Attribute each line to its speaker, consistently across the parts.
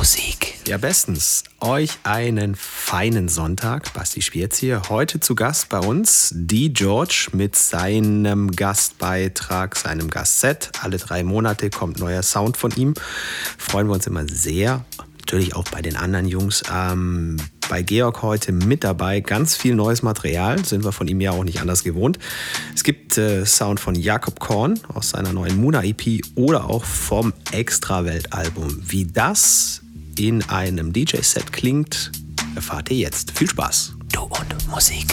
Speaker 1: Musik.
Speaker 2: Ja, bestens. Euch einen feinen Sonntag. Basti Schwierz hier. Heute zu Gast bei uns die George mit seinem Gastbeitrag, seinem Gastset. Alle drei Monate kommt neuer Sound von ihm. Freuen wir uns immer sehr. Natürlich auch bei den anderen Jungs. Ähm, bei Georg heute mit dabei. Ganz viel neues Material, sind wir von ihm ja auch nicht anders gewohnt. Es gibt äh, Sound von Jakob Korn aus seiner neuen Muna EP oder auch vom Extrawelt-Album. Wie das in einem DJ-Set klingt, erfahrt ihr jetzt. Viel Spaß.
Speaker 1: Du und Musik.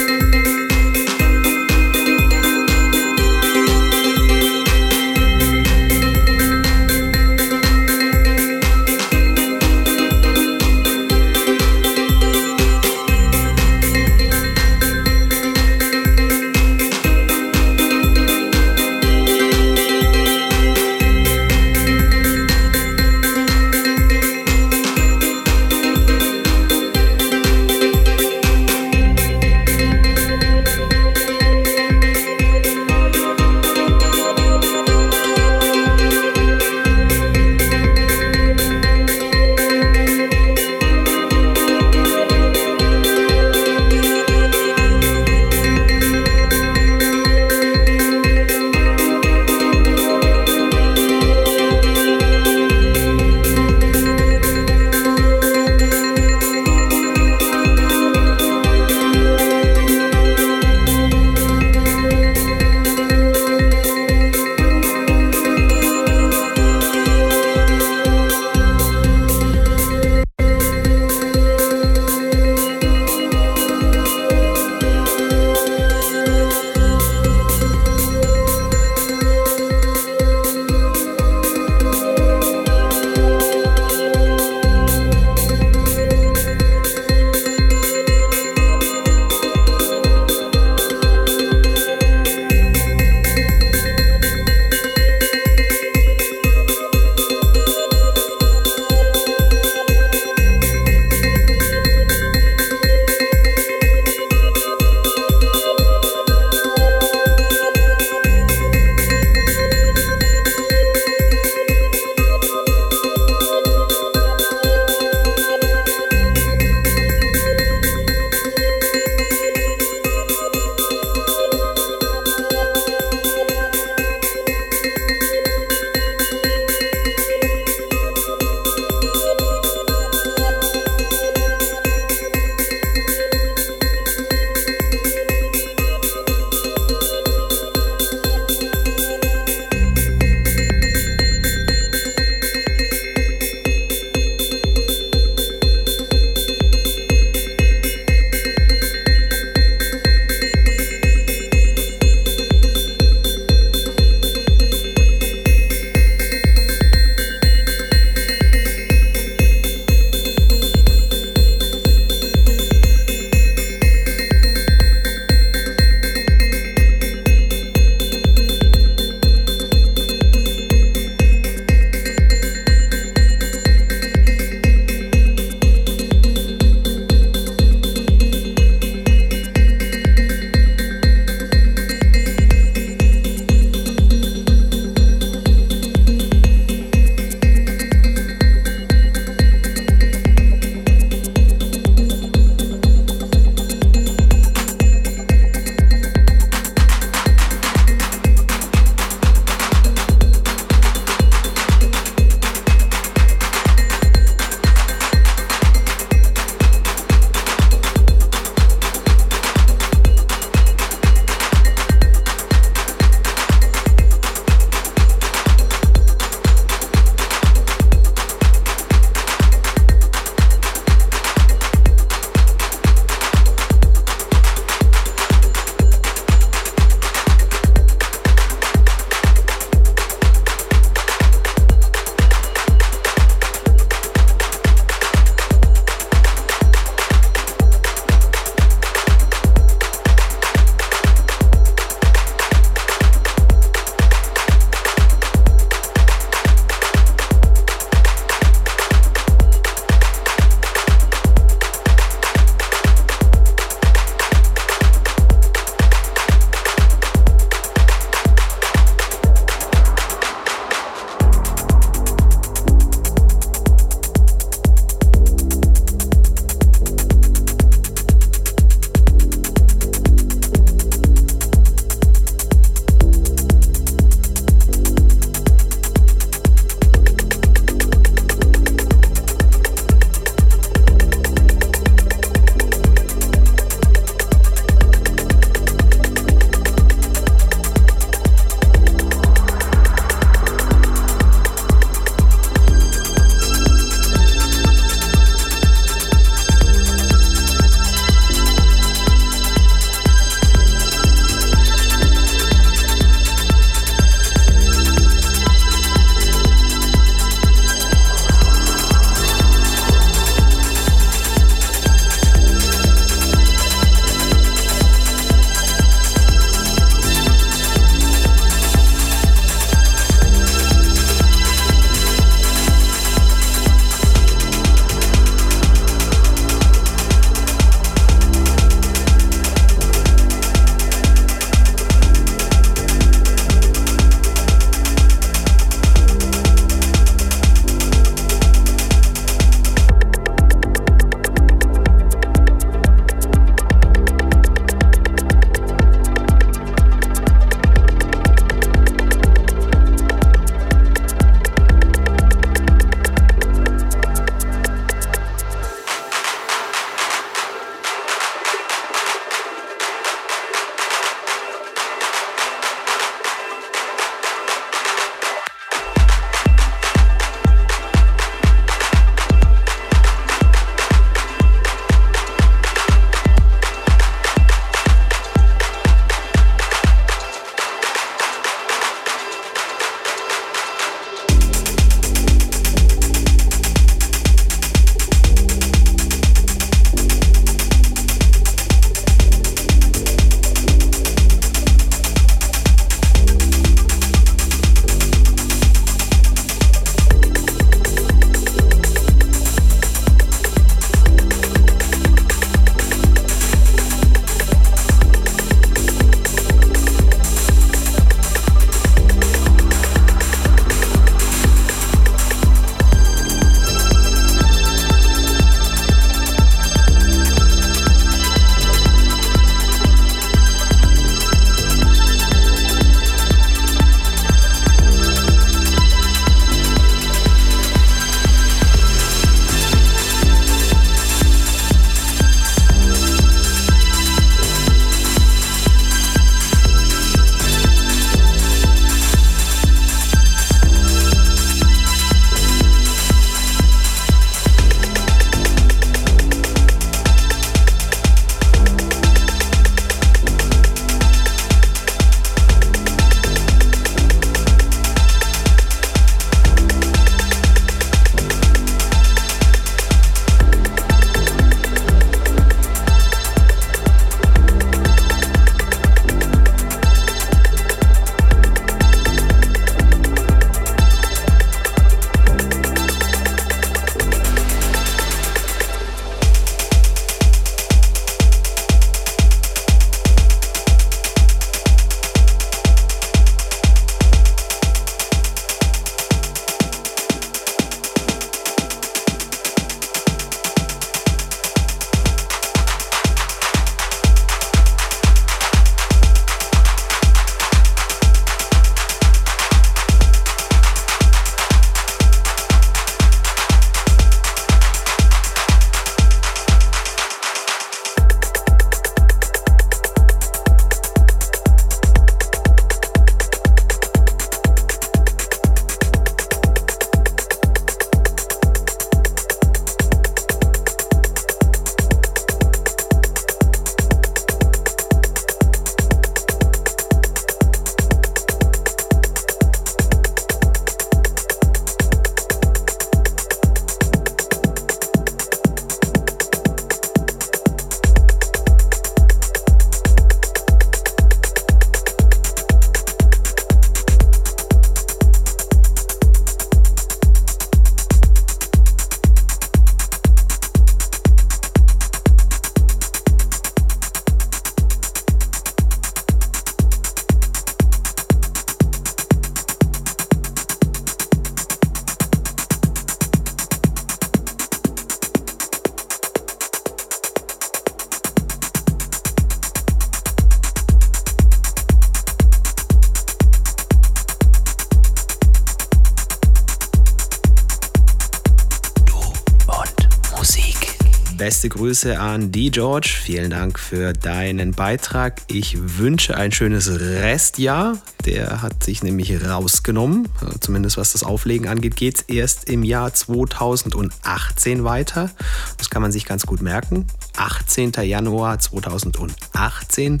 Speaker 2: Beste Grüße an die George. Vielen Dank für deinen Beitrag. Ich wünsche ein schönes Restjahr. Der hat sich nämlich rausgenommen. Zumindest was das Auflegen angeht, geht es erst im Jahr 2018 weiter. Das kann man sich ganz gut merken. 18. Januar 2018,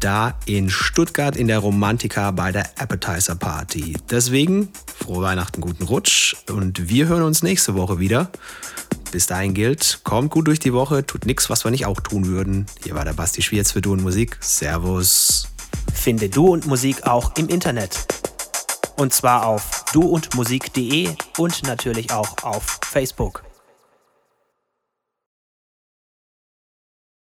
Speaker 2: da in Stuttgart in der Romantika bei der Appetizer Party. Deswegen frohe Weihnachten, guten Rutsch und wir hören uns nächste Woche wieder. Bis dahin gilt, kommt gut durch die Woche, tut nichts, was wir nicht auch tun würden. Hier war der Basti Schwierz für Du und Musik. Servus.
Speaker 1: Finde Du und Musik auch im Internet. Und zwar auf duundmusik.de und natürlich auch auf Facebook.